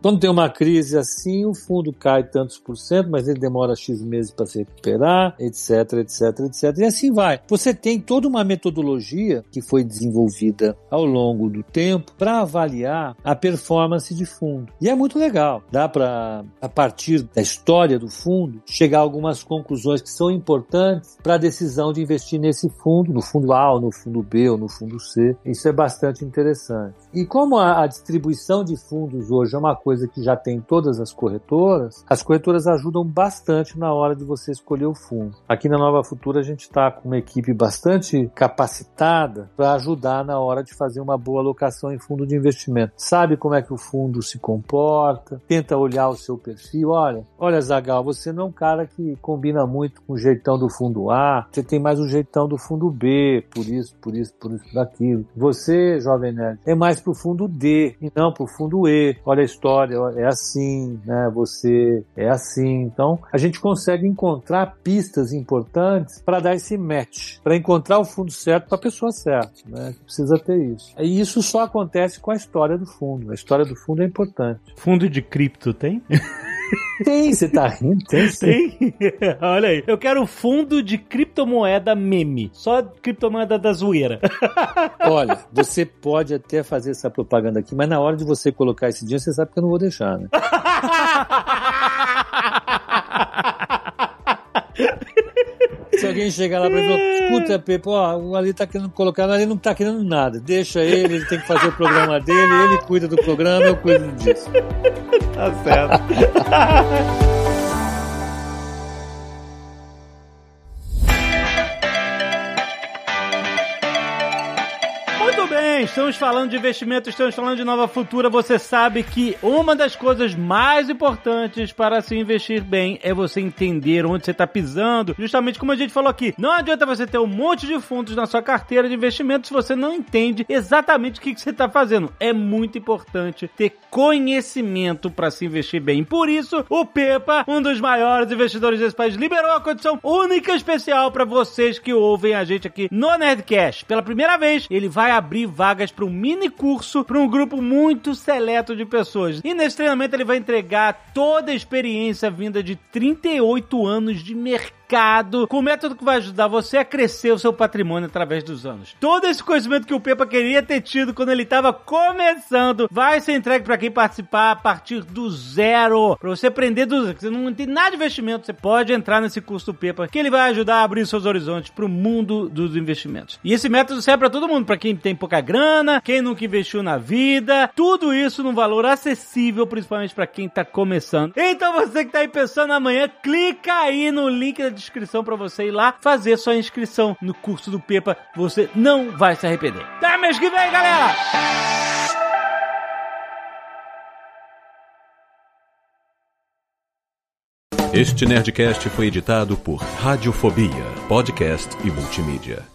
quando tem uma crise assim, o fundo cai tantos por cento, mas ele demora X meses para se recuperar, etc, etc, etc, e assim vai. Você tem toda uma metodologia que foi desenvolvida ao longo do tempo para avaliar a performance de fundo. E é muito legal. Dá para, a partir da história do fundo, chegar a algumas conclusões que são importantes para a decisão de investir nesse fundo, no fundo A, ou no fundo B, ou no fundo C. Isso é bastante interessante. E como a, a distribuição de fundos hoje é uma coisa que já tem todas as corretoras, as corretoras ajudam bastante na hora de você escolher o fundo. Aqui na Nova Futura a gente está com uma equipe bastante capacitada para ajudar na hora de fazer uma boa alocação em fundo de investimento. Sabe como é que o fundo se comporta, tenta olhar o seu perfil, olha, olha Zagal, você não é um cara que combina muito com o jeitão do fundo A, você tem mais o jeitão do fundo B, por isso, por isso, por isso, daquilo. Você, jovem nerd, é mais pro fundo D e não pro fundo E. Olha a história, é assim, né? Você é assim. Então, a gente consegue encontrar pistas importantes para dar esse match, para encontrar o fundo certo para a pessoa certa, né? Precisa ter isso. E isso só acontece com a história do fundo. A história do fundo é importante. Fundo de cripto tem? Tem, você tá rindo? Tem, sim. Tem? Olha aí. Eu quero fundo de criptomoeda meme. Só criptomoeda da zoeira. Olha, você pode até fazer essa propaganda aqui, mas na hora de você colocar esse dinheiro, você sabe que eu não vou deixar, né? Se alguém chegar lá pra ele e falar, escuta, Pepe, ó, o Ali tá querendo colocar, mas ele não tá querendo nada. Deixa ele, ele tem que fazer o programa dele, ele cuida do programa, eu cuido disso. Tá certo. estamos falando de investimento, estamos falando de nova futura. Você sabe que uma das coisas mais importantes para se investir bem é você entender onde você está pisando. Justamente como a gente falou aqui, não adianta você ter um monte de fundos na sua carteira de investimento se você não entende exatamente o que, você está fazendo. É muito importante ter conhecimento para se investir bem. Por isso, o Pepa, um dos maiores investidores desse país, liberou a condição única especial para vocês que ouvem a gente aqui no Nerdcast. Pela primeira vez, ele vai abrir vagas para um mini curso para um grupo muito seleto de pessoas. E nesse treinamento ele vai entregar toda a experiência vinda de 38 anos de mercado com o método que vai ajudar você a crescer o seu patrimônio através dos anos. Todo esse conhecimento que o Pepa queria ter tido quando ele estava começando vai ser entregue para quem participar a partir do zero. Para você aprender do zero. Você não tem nada de investimento, você pode entrar nesse curso do Pepa, que ele vai ajudar a abrir seus horizontes para o mundo dos investimentos. E esse método serve para todo mundo, para quem tem pouca grana, quem nunca investiu na vida, tudo isso num valor acessível, principalmente para quem está começando. Então você que está aí pensando amanhã, clica aí no link da descrição para você ir lá fazer sua inscrição no curso do Pepa. Você não vai se arrepender. Até mês que vem, galera! Este Nerdcast foi editado por Radiofobia, podcast e multimídia.